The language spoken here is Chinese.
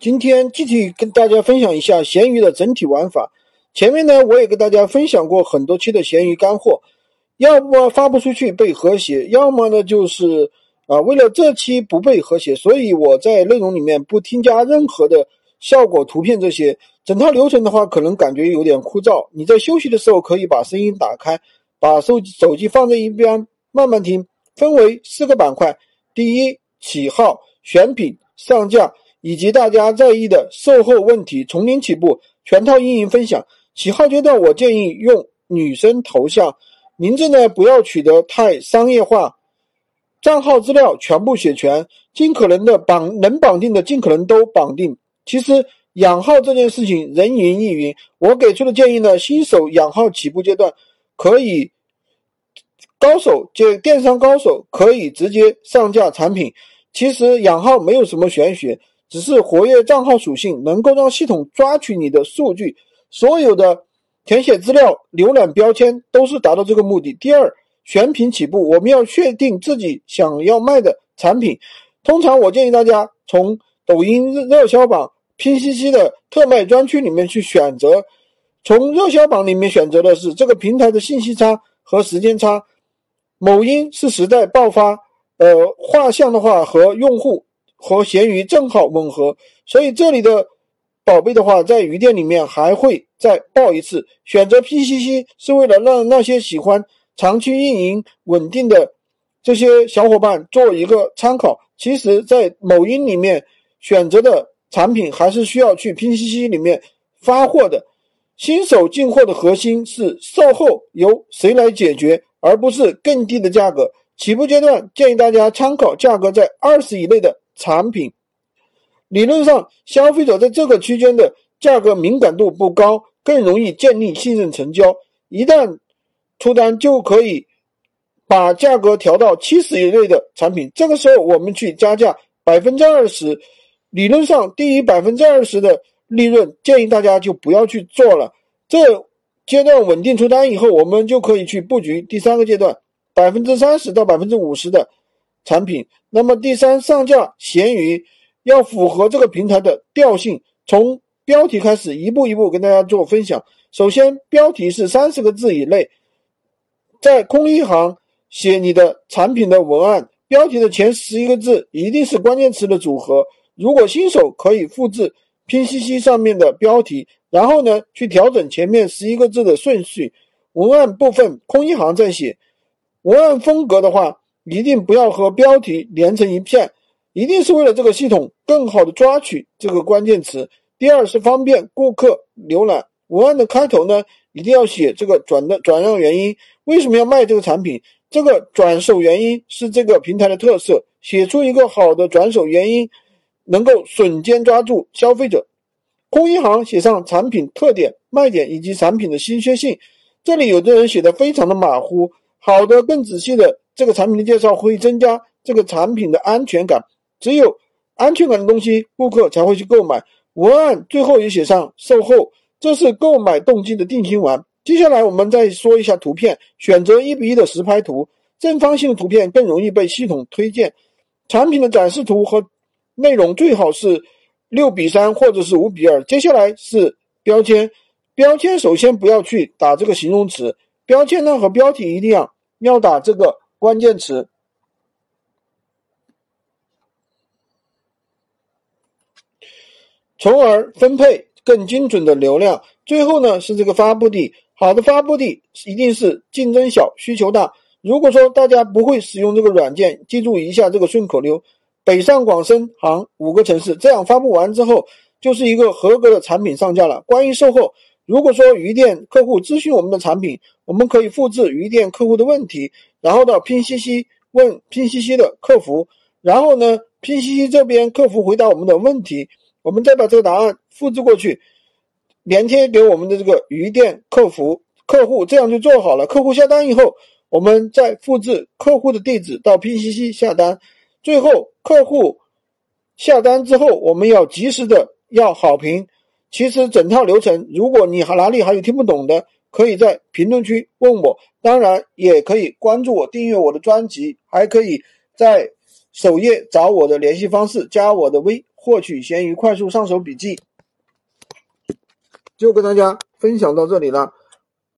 今天具体跟大家分享一下闲鱼的整体玩法。前面呢，我也跟大家分享过很多期的闲鱼干货，要么发不出去被和谐，要么呢就是啊，为了这期不被和谐，所以我在内容里面不添加任何的效果图片这些。整套流程的话，可能感觉有点枯燥。你在休息的时候可以把声音打开，把手手机放在一边慢慢听。分为四个板块：第一，起号、选品、上架。以及大家在意的售后问题，从零起步，全套运营分享。起号阶段，我建议用女生头像，名字呢不要取得太商业化，账号资料全部写全，尽可能的绑能绑定的尽可能都绑定。其实养号这件事情人云亦云，我给出的建议呢，新手养号起步阶段可以，高手就电商高手可以直接上架产品。其实养号没有什么玄学。只是活跃账号属性能够让系统抓取你的数据，所有的填写资料、浏览标签都是达到这个目的。第二，选品起步，我们要确定自己想要卖的产品。通常我建议大家从抖音热销榜、拼夕夕的特卖专区里面去选择。从热销榜里面选择的是这个平台的信息差和时间差。某音是时代爆发，呃，画像的话和用户。和闲鱼正好吻合，所以这里的宝贝的话，在鱼店里面还会再报一次。选择 PCC 是为了让那些喜欢长期运营稳定的这些小伙伴做一个参考。其实，在某音里面选择的产品，还是需要去 PCC 里面发货的。新手进货的核心是售后由谁来解决，而不是更低的价格。起步阶段建议大家参考价格在二十以内的。产品理论上，消费者在这个区间的价格敏感度不高，更容易建立信任成交。一旦出单，就可以把价格调到七十以内的产品。这个时候，我们去加价百分之二十，理论上低于百分之二十的利润，建议大家就不要去做了。这阶段稳定出单以后，我们就可以去布局第三个阶段，百分之三十到百分之五十的。产品，那么第三上架闲鱼要符合这个平台的调性，从标题开始一步一步跟大家做分享。首先，标题是三十个字以内，在空一行写你的产品的文案，标题的前十一个字一定是关键词的组合。如果新手可以复制拼夕夕上面的标题，然后呢去调整前面十一个字的顺序。文案部分空一行再写，文案风格的话。一定不要和标题连成一片，一定是为了这个系统更好的抓取这个关键词。第二是方便顾客浏览，文案的开头呢一定要写这个转的转让原因，为什么要卖这个产品？这个转手原因是这个平台的特色，写出一个好的转手原因，能够瞬间抓住消费者。空一行写上产品特点、卖点以及产品的稀缺性。这里有的人写的非常的马虎，好的更仔细的。这个产品的介绍会增加这个产品的安全感，只有安全感的东西，顾客才会去购买。文案最后也写上售后，这是购买动机的定心丸。接下来我们再说一下图片，选择一比一的实拍图，正方形的图片更容易被系统推荐。产品的展示图和内容最好是六比三或者是五比二。接下来是标签，标签首先不要去打这个形容词，标签呢和标题一定要要打这个。关键词，从而分配更精准的流量。最后呢，是这个发布地，好的发布地一定是竞争小、需求大。如果说大家不会使用这个软件，记住一下这个顺口溜：北上广深杭五个城市。这样发布完之后，就是一个合格的产品上架了。关于售后，如果说鱼店客户咨询我们的产品，我们可以复制鱼店客户的问题。然后到拼夕夕问拼夕夕的客服，然后呢，拼夕夕这边客服回答我们的问题，我们再把这个答案复制过去，连贴给我们的这个鱼店客服客户，这样就做好了。客户下单以后，我们再复制客户的地址到拼夕夕下单。最后客户下单之后，我们要及时的要好评。其实整套流程，如果你还哪里还有听不懂的，可以在评论区问我，当然也可以关注我、订阅我的专辑，还可以在首页找我的联系方式，加我的微。获取闲鱼快速上手笔记，就跟大家分享到这里了。